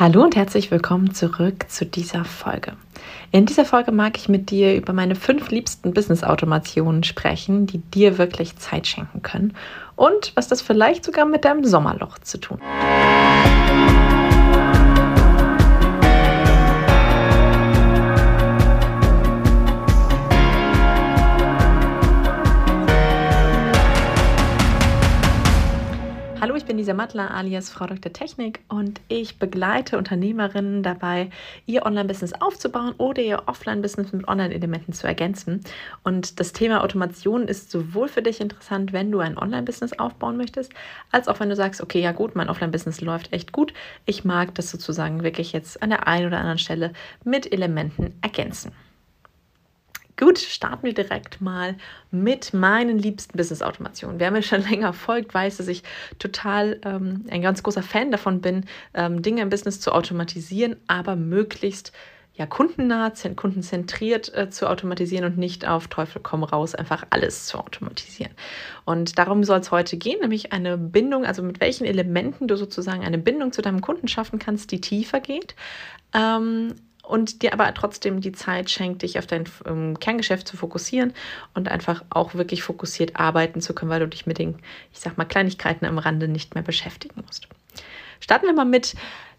Hallo und herzlich willkommen zurück zu dieser Folge. In dieser Folge mag ich mit dir über meine fünf liebsten Business-Automationen sprechen, die dir wirklich Zeit schenken können und was das vielleicht sogar mit deinem Sommerloch zu tun hat. Hallo, ich bin Lisa Mattler alias Frau Dr. Technik und ich begleite Unternehmerinnen dabei, ihr Online-Business aufzubauen oder ihr Offline-Business mit Online-Elementen zu ergänzen. Und das Thema Automation ist sowohl für dich interessant, wenn du ein Online-Business aufbauen möchtest, als auch wenn du sagst, okay, ja gut, mein Offline-Business läuft echt gut. Ich mag das sozusagen wirklich jetzt an der einen oder anderen Stelle mit Elementen ergänzen. Gut, starten wir direkt mal mit meinen liebsten Business-Automationen. Wer mir schon länger folgt, weiß, dass ich total ähm, ein ganz großer Fan davon bin, ähm, Dinge im Business zu automatisieren, aber möglichst ja, kundennah, kundenzentriert äh, zu automatisieren und nicht auf Teufel komm raus, einfach alles zu automatisieren. Und darum soll es heute gehen, nämlich eine Bindung, also mit welchen Elementen du sozusagen eine Bindung zu deinem Kunden schaffen kannst, die tiefer geht. Ähm, und dir aber trotzdem die Zeit schenkt, dich auf dein ähm, Kerngeschäft zu fokussieren und einfach auch wirklich fokussiert arbeiten zu können, weil du dich mit den, ich sag mal, Kleinigkeiten am Rande nicht mehr beschäftigen musst. Starten wir mal mit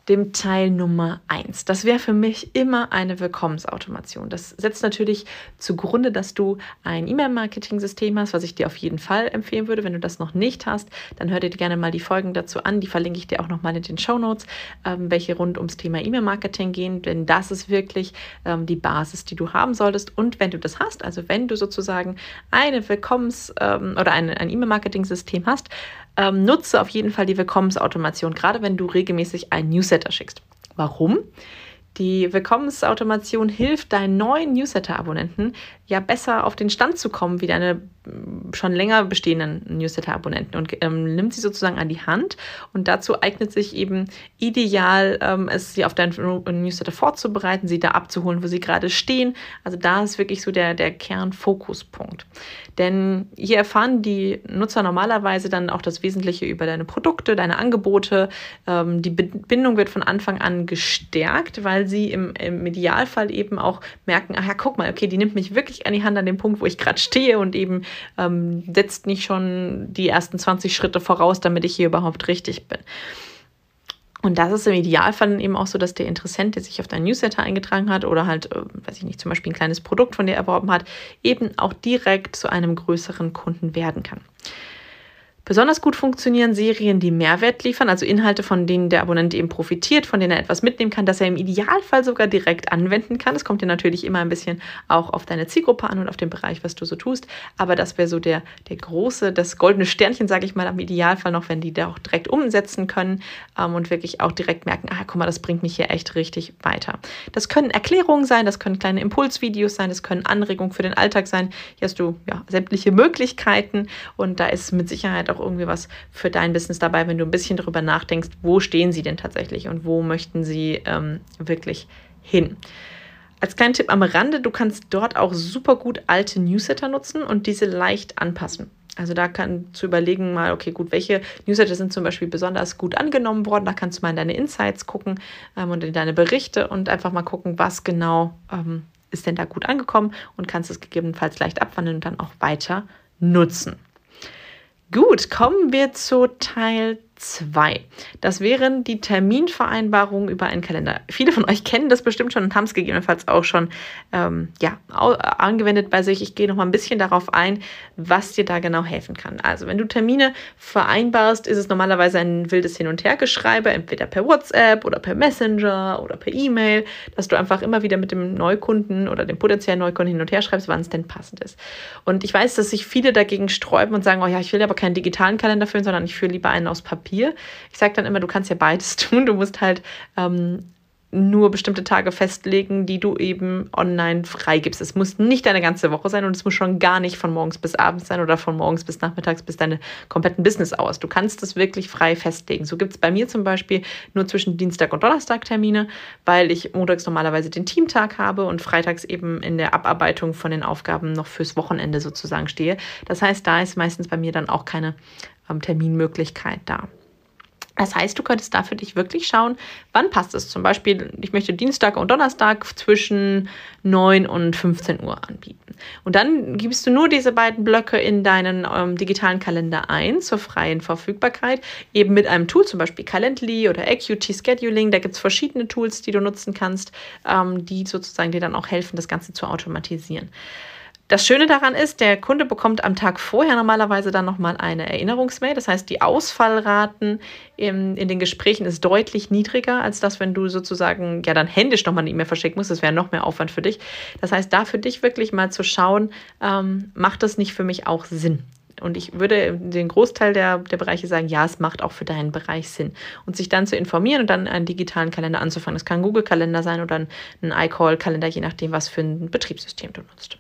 dem Teil Nummer 1. Das wäre für mich immer eine Willkommensautomation. Das setzt natürlich zugrunde, dass du ein E-Mail-Marketing-System hast, was ich dir auf jeden Fall empfehlen würde. Wenn du das noch nicht hast, dann hör dir gerne mal die Folgen dazu an. Die verlinke ich dir auch nochmal in den Show Notes, ähm, welche rund ums Thema E-Mail-Marketing gehen, denn das ist wirklich ähm, die Basis, die du haben solltest. Und wenn du das hast, also wenn du sozusagen eine Willkommens- ähm, oder ein, ein E-Mail-Marketing-System hast, ähm, nutze auf jeden Fall die Willkommensautomation, gerade wenn du regelmäßig ein Newsletter schickst. Warum? Die Willkommensautomation hilft deinen neuen Newsletter-Abonnenten ja besser auf den Stand zu kommen wie deine schon länger bestehenden Newsletter-Abonnenten und ähm, nimmt sie sozusagen an die Hand. Und dazu eignet sich eben ideal, ähm, es sie auf deinen Newsletter vorzubereiten, sie da abzuholen, wo sie gerade stehen. Also da ist wirklich so der, der Kernfokuspunkt. Denn hier erfahren die Nutzer normalerweise dann auch das Wesentliche über deine Produkte, deine Angebote. Ähm, die Bindung wird von Anfang an gestärkt, weil sie im, im Idealfall eben auch merken, ach ja, guck mal, okay, die nimmt mich wirklich an die Hand an dem Punkt, wo ich gerade stehe und eben ähm, setzt nicht schon die ersten 20 Schritte voraus, damit ich hier überhaupt richtig bin. Und das ist im Idealfall eben auch so, dass der Interessent, der sich auf deinen Newsletter eingetragen hat oder halt, äh, weiß ich nicht, zum Beispiel ein kleines Produkt von dir erworben hat, eben auch direkt zu einem größeren Kunden werden kann. Besonders gut funktionieren Serien, die Mehrwert liefern, also Inhalte, von denen der Abonnent eben profitiert, von denen er etwas mitnehmen kann, das er im Idealfall sogar direkt anwenden kann. Es kommt dir natürlich immer ein bisschen auch auf deine Zielgruppe an und auf den Bereich, was du so tust. Aber das wäre so der, der große, das goldene Sternchen, sage ich mal, am Idealfall noch, wenn die da auch direkt umsetzen können ähm, und wirklich auch direkt merken, ah, guck mal, das bringt mich hier echt richtig weiter. Das können Erklärungen sein, das können kleine Impulsvideos sein, das können Anregungen für den Alltag sein. Hier hast du ja sämtliche Möglichkeiten und da ist mit Sicherheit auch auch irgendwie was für dein Business dabei, wenn du ein bisschen darüber nachdenkst, wo stehen sie denn tatsächlich und wo möchten sie ähm, wirklich hin. Als kleinen Tipp am Rande, du kannst dort auch super gut alte Newsletter nutzen und diese leicht anpassen. Also da kann zu überlegen mal, okay, gut, welche Newsletter sind zum Beispiel besonders gut angenommen worden. Da kannst du mal in deine Insights gucken ähm, und in deine Berichte und einfach mal gucken, was genau ähm, ist denn da gut angekommen und kannst es gegebenenfalls leicht abwandeln und dann auch weiter nutzen. Gut, kommen wir zu Teil 2. Das wären die Terminvereinbarungen über einen Kalender. Viele von euch kennen das bestimmt schon und haben es gegebenenfalls auch schon ähm, ja, angewendet bei sich. Ich gehe noch mal ein bisschen darauf ein, was dir da genau helfen kann. Also, wenn du Termine vereinbarst, ist es normalerweise ein wildes Hin- und Hergeschreibe, entweder per WhatsApp oder per Messenger oder per E-Mail, dass du einfach immer wieder mit dem Neukunden oder dem potenziellen Neukunden hin und her schreibst, wann es denn passend ist. Und ich weiß, dass sich viele dagegen sträuben und sagen, oh ja, ich will aber keinen digitalen Kalender führen, sondern ich führe lieber einen aus Papier. Papier. Ich sage dann immer, du kannst ja beides tun. Du musst halt ähm, nur bestimmte Tage festlegen, die du eben online freigibst. Es muss nicht deine ganze Woche sein und es muss schon gar nicht von morgens bis abends sein oder von morgens bis nachmittags bis deine kompletten Business aus. Du kannst das wirklich frei festlegen. So gibt es bei mir zum Beispiel nur zwischen Dienstag und Donnerstag Termine, weil ich montags normalerweise den Teamtag habe und freitags eben in der Abarbeitung von den Aufgaben noch fürs Wochenende sozusagen stehe. Das heißt, da ist meistens bei mir dann auch keine ähm, Terminmöglichkeit da. Das heißt, du könntest da für dich wirklich schauen, wann passt es. Zum Beispiel, ich möchte Dienstag und Donnerstag zwischen 9 und 15 Uhr anbieten. Und dann gibst du nur diese beiden Blöcke in deinen ähm, digitalen Kalender ein zur freien Verfügbarkeit, eben mit einem Tool, zum Beispiel Calendly oder AQT Scheduling. Da gibt es verschiedene Tools, die du nutzen kannst, ähm, die sozusagen dir dann auch helfen, das Ganze zu automatisieren. Das Schöne daran ist, der Kunde bekommt am Tag vorher normalerweise dann nochmal eine Erinnerungsmail. Das heißt, die Ausfallraten in, in den Gesprächen ist deutlich niedriger, als das, wenn du sozusagen ja dann händisch nochmal eine E-Mail verschicken musst. Das wäre noch mehr Aufwand für dich. Das heißt, da für dich wirklich mal zu schauen, ähm, macht das nicht für mich auch Sinn? Und ich würde den Großteil der, der Bereiche sagen, ja, es macht auch für deinen Bereich Sinn. Und sich dann zu informieren und dann einen digitalen Kalender anzufangen. Das kann ein Google-Kalender sein oder ein, ein iCall-Kalender, je nachdem, was für ein Betriebssystem du nutzt.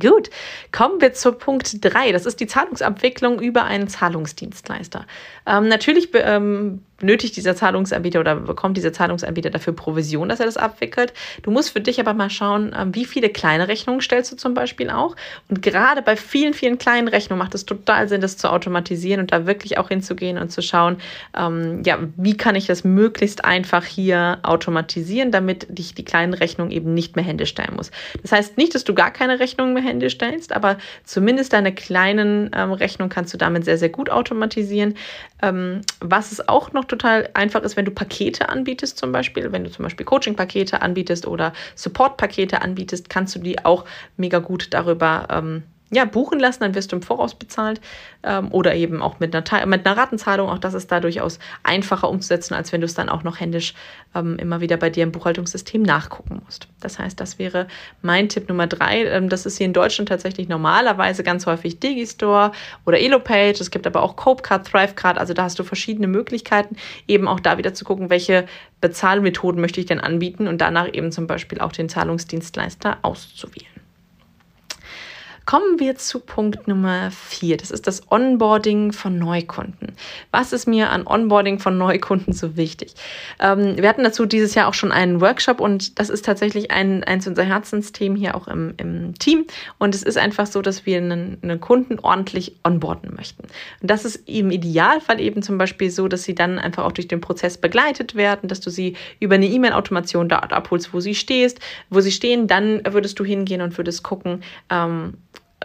Gut, kommen wir zu Punkt 3. Das ist die Zahlungsabwicklung über einen Zahlungsdienstleister. Ähm, natürlich ähm, benötigt dieser Zahlungsanbieter oder bekommt dieser Zahlungsanbieter dafür Provision, dass er das abwickelt. Du musst für dich aber mal schauen, ähm, wie viele kleine Rechnungen stellst du zum Beispiel auch. Und gerade bei vielen, vielen kleinen Rechnungen macht es total Sinn, das zu automatisieren und da wirklich auch hinzugehen und zu schauen, ähm, ja, wie kann ich das möglichst einfach hier automatisieren, damit ich die kleinen Rechnungen eben nicht mehr händisch stellen muss. Das heißt nicht, dass du gar keine Rechnungen mehr händisch stellst, aber zumindest deine kleinen ähm, Rechnungen kannst du damit sehr, sehr gut automatisieren. Ähm, was es auch noch total einfach ist, wenn du Pakete anbietest, zum Beispiel, wenn du zum Beispiel Coaching-Pakete anbietest oder Support-Pakete anbietest, kannst du die auch mega gut darüber ähm, ja, buchen lassen, dann wirst du im Voraus bezahlt ähm, oder eben auch mit einer, mit einer Ratenzahlung. Auch das ist da durchaus einfacher umzusetzen, als wenn du es dann auch noch händisch ähm, immer wieder bei dir im Buchhaltungssystem nachgucken musst. Das heißt, das wäre mein Tipp Nummer drei. Ähm, das ist hier in Deutschland tatsächlich normalerweise ganz häufig Digistore oder Elopage. Es gibt aber auch Copecard, Thrivecard. Also da hast du verschiedene Möglichkeiten, eben auch da wieder zu gucken, welche Bezahlmethoden möchte ich denn anbieten und danach eben zum Beispiel auch den Zahlungsdienstleister auszuwählen. Kommen wir zu Punkt Nummer vier. Das ist das Onboarding von Neukunden. Was ist mir an Onboarding von Neukunden so wichtig? Ähm, wir hatten dazu dieses Jahr auch schon einen Workshop und das ist tatsächlich ein, eins unserer Herzensthemen hier auch im, im Team. Und es ist einfach so, dass wir einen, einen Kunden ordentlich onboarden möchten. Und das ist im Idealfall eben zum Beispiel so, dass sie dann einfach auch durch den Prozess begleitet werden, dass du sie über eine E-Mail-Automation dort abholst, wo sie stehst, wo sie stehen. Dann würdest du hingehen und würdest gucken, ähm,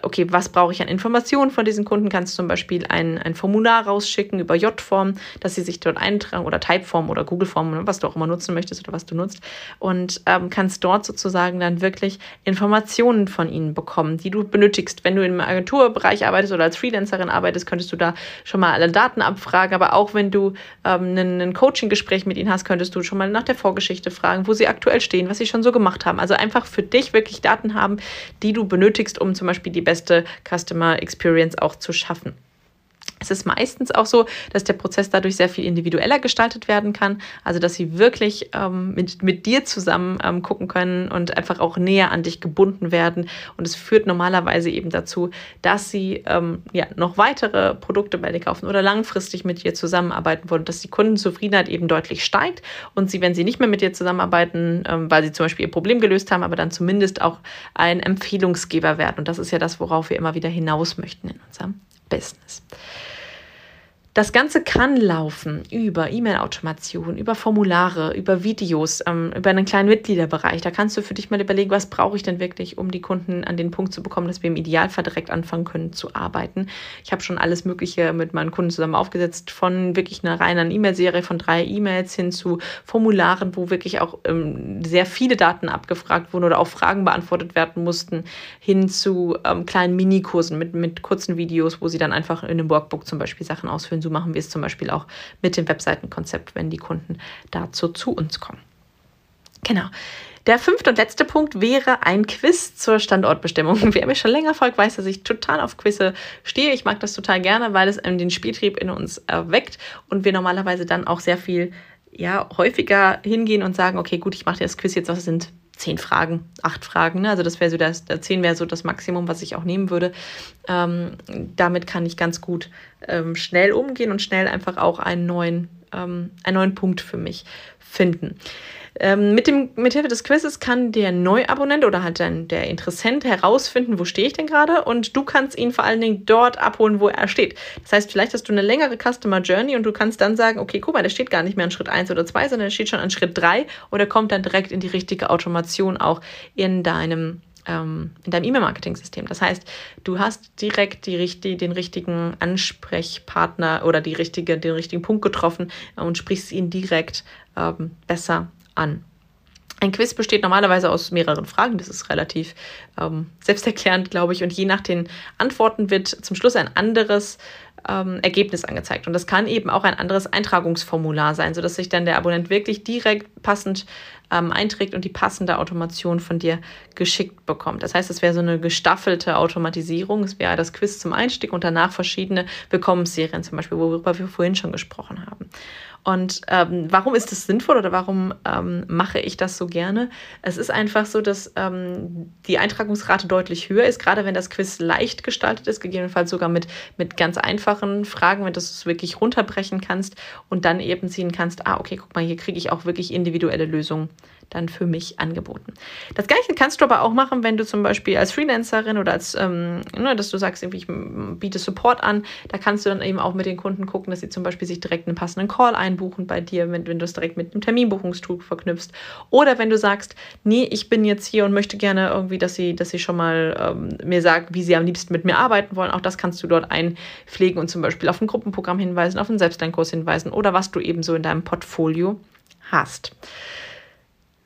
okay, was brauche ich an Informationen von diesen Kunden? Kannst zum Beispiel ein, ein Formular rausschicken über J-Form, dass sie sich dort eintragen oder Typeform oder Google-Form, was du auch immer nutzen möchtest oder was du nutzt und ähm, kannst dort sozusagen dann wirklich Informationen von ihnen bekommen, die du benötigst. Wenn du im Agenturbereich arbeitest oder als Freelancerin arbeitest, könntest du da schon mal alle Daten abfragen, aber auch wenn du ähm, ein, ein Coaching-Gespräch mit ihnen hast, könntest du schon mal nach der Vorgeschichte fragen, wo sie aktuell stehen, was sie schon so gemacht haben. Also einfach für dich wirklich Daten haben, die du benötigst, um zum Beispiel die beste Customer Experience auch zu schaffen. Es ist meistens auch so, dass der Prozess dadurch sehr viel individueller gestaltet werden kann. Also, dass sie wirklich ähm, mit, mit dir zusammen ähm, gucken können und einfach auch näher an dich gebunden werden. Und es führt normalerweise eben dazu, dass sie ähm, ja, noch weitere Produkte bei dir kaufen oder langfristig mit dir zusammenarbeiten wollen, dass die Kundenzufriedenheit eben deutlich steigt und sie, wenn sie nicht mehr mit dir zusammenarbeiten, ähm, weil sie zum Beispiel ihr Problem gelöst haben, aber dann zumindest auch ein Empfehlungsgeber werden. Und das ist ja das, worauf wir immer wieder hinaus möchten in unserem Business. Das Ganze kann laufen über E-Mail-Automation, über Formulare, über Videos, ähm, über einen kleinen Mitgliederbereich. Da kannst du für dich mal überlegen, was brauche ich denn wirklich, um die Kunden an den Punkt zu bekommen, dass wir im Idealfall direkt anfangen können zu arbeiten. Ich habe schon alles Mögliche mit meinen Kunden zusammen aufgesetzt, von wirklich einer reinen E-Mail-Serie von drei E-Mails hin zu Formularen, wo wirklich auch ähm, sehr viele Daten abgefragt wurden oder auch Fragen beantwortet werden mussten, hin zu ähm, kleinen Minikursen mit, mit kurzen Videos, wo sie dann einfach in einem Workbook zum Beispiel Sachen ausfüllen so machen wir es zum Beispiel auch mit dem Webseitenkonzept, wenn die Kunden dazu zu uns kommen. Genau. Der fünfte und letzte Punkt wäre ein Quiz zur Standortbestimmung. Wer mir schon länger folgt, weiß, dass ich total auf Quizze stehe. Ich mag das total gerne, weil es den Spieltrieb in uns erweckt und wir normalerweise dann auch sehr viel ja, häufiger hingehen und sagen, okay, gut, ich mache das Quiz jetzt, was sind zehn Fragen, acht Fragen. Ne? Also das wäre so das, zehn wäre so das Maximum, was ich auch nehmen würde. Ähm, damit kann ich ganz gut ähm, schnell umgehen und schnell einfach auch einen neuen ähm, einen neuen Punkt für mich finden. Ähm, mit dem, mithilfe des Quizzes kann der Neuabonnent oder halt dann der Interessent herausfinden, wo stehe ich denn gerade und du kannst ihn vor allen Dingen dort abholen, wo er steht. Das heißt, vielleicht hast du eine längere Customer Journey und du kannst dann sagen, okay, guck mal, der steht gar nicht mehr an Schritt 1 oder 2, sondern der steht schon an Schritt 3 oder kommt dann direkt in die richtige Automation auch in deinem ähm, in deinem E-Mail-Marketing-System. Das heißt, du hast direkt die, die, den richtigen Ansprechpartner oder die richtige, den richtigen Punkt getroffen und sprichst ihn direkt ähm, besser an. Ein Quiz besteht normalerweise aus mehreren Fragen. Das ist relativ ähm, selbsterklärend, glaube ich. Und je nach den Antworten wird zum Schluss ein anderes ähm, Ergebnis angezeigt. Und das kann eben auch ein anderes Eintragungsformular sein, sodass sich dann der Abonnent wirklich direkt passend ähm, einträgt und die passende Automation von dir geschickt bekommt. Das heißt, es wäre so eine gestaffelte Automatisierung. Es wäre das Quiz zum Einstieg und danach verschiedene Willkommensserien zum Beispiel, worüber wir vorhin schon gesprochen haben. Und ähm, warum ist das sinnvoll oder warum ähm, mache ich das so gerne? Es ist einfach so, dass ähm, die Eintragungsrate deutlich höher ist, gerade wenn das Quiz leicht gestaltet ist, gegebenenfalls sogar mit, mit ganz einfachen Fragen, wenn du es wirklich runterbrechen kannst und dann eben sehen kannst, ah, okay, guck mal, hier kriege ich auch wirklich individuelle Lösungen dann für mich angeboten. Das gleiche kannst du aber auch machen, wenn du zum Beispiel als Freelancerin oder als, ähm, ne, dass du sagst, ich biete Support an, da kannst du dann eben auch mit den Kunden gucken, dass sie zum Beispiel sich direkt einen passenden Call einbuchen bei dir, wenn, wenn du es direkt mit einem Terminbuchungstool verknüpfst. Oder wenn du sagst, nee, ich bin jetzt hier und möchte gerne irgendwie, dass sie, dass sie schon mal ähm, mir sagt, wie sie am liebsten mit mir arbeiten wollen. Auch das kannst du dort einpflegen und zum Beispiel auf ein Gruppenprogramm hinweisen, auf einen Selbstlernkurs hinweisen oder was du eben so in deinem Portfolio hast.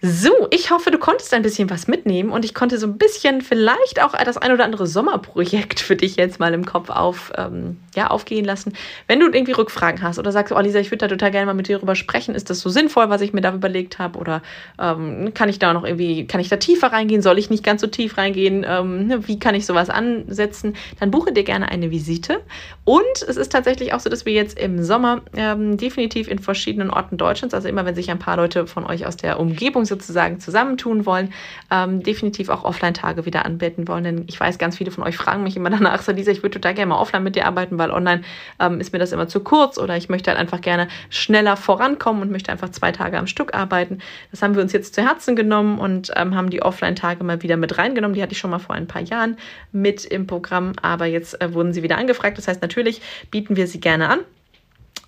So, ich hoffe, du konntest ein bisschen was mitnehmen und ich konnte so ein bisschen vielleicht auch das ein oder andere Sommerprojekt für dich jetzt mal im Kopf auf, ähm, ja, aufgehen lassen. Wenn du irgendwie Rückfragen hast oder sagst, oh Lisa, ich würde da total gerne mal mit dir darüber sprechen, ist das so sinnvoll, was ich mir da überlegt habe? Oder ähm, kann ich da noch irgendwie, kann ich da tiefer reingehen, soll ich nicht ganz so tief reingehen, ähm, ne, wie kann ich sowas ansetzen, dann buche dir gerne eine Visite. Und es ist tatsächlich auch so, dass wir jetzt im Sommer ähm, definitiv in verschiedenen Orten Deutschlands, also immer wenn sich ein paar Leute von euch aus der Umgebung sozusagen zusammentun wollen, ähm, definitiv auch Offline-Tage wieder anbieten wollen. Denn ich weiß, ganz viele von euch fragen mich immer danach, so Lisa, ich würde total gerne mal offline mit dir arbeiten, weil online ähm, ist mir das immer zu kurz oder ich möchte halt einfach gerne schneller vorankommen und möchte einfach zwei Tage am Stück arbeiten. Das haben wir uns jetzt zu Herzen genommen und ähm, haben die Offline-Tage mal wieder mit reingenommen. Die hatte ich schon mal vor ein paar Jahren mit im Programm, aber jetzt äh, wurden sie wieder angefragt. Das heißt, natürlich bieten wir sie gerne an.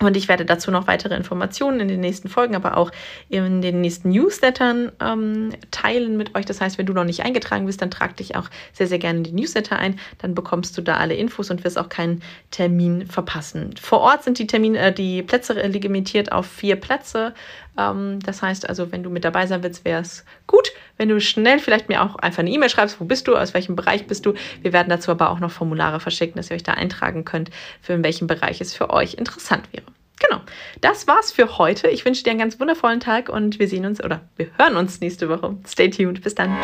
Und ich werde dazu noch weitere Informationen in den nächsten Folgen, aber auch in den nächsten Newslettern ähm, teilen mit euch. Das heißt, wenn du noch nicht eingetragen bist, dann trag dich auch sehr, sehr gerne in die Newsletter ein. Dann bekommst du da alle Infos und wirst auch keinen Termin verpassen. Vor Ort sind die Termine, äh, die Plätze limitiert auf vier Plätze. Ähm, das heißt also, wenn du mit dabei sein willst, wäre es gut, wenn du schnell vielleicht mir auch einfach eine E-Mail schreibst, wo bist du, aus welchem Bereich bist du. Wir werden dazu aber auch noch Formulare verschicken, dass ihr euch da eintragen könnt, für in welchem Bereich es für euch interessant wäre. Genau, das war's für heute. Ich wünsche dir einen ganz wundervollen Tag und wir sehen uns oder wir hören uns nächste Woche. Stay tuned. Bis dann.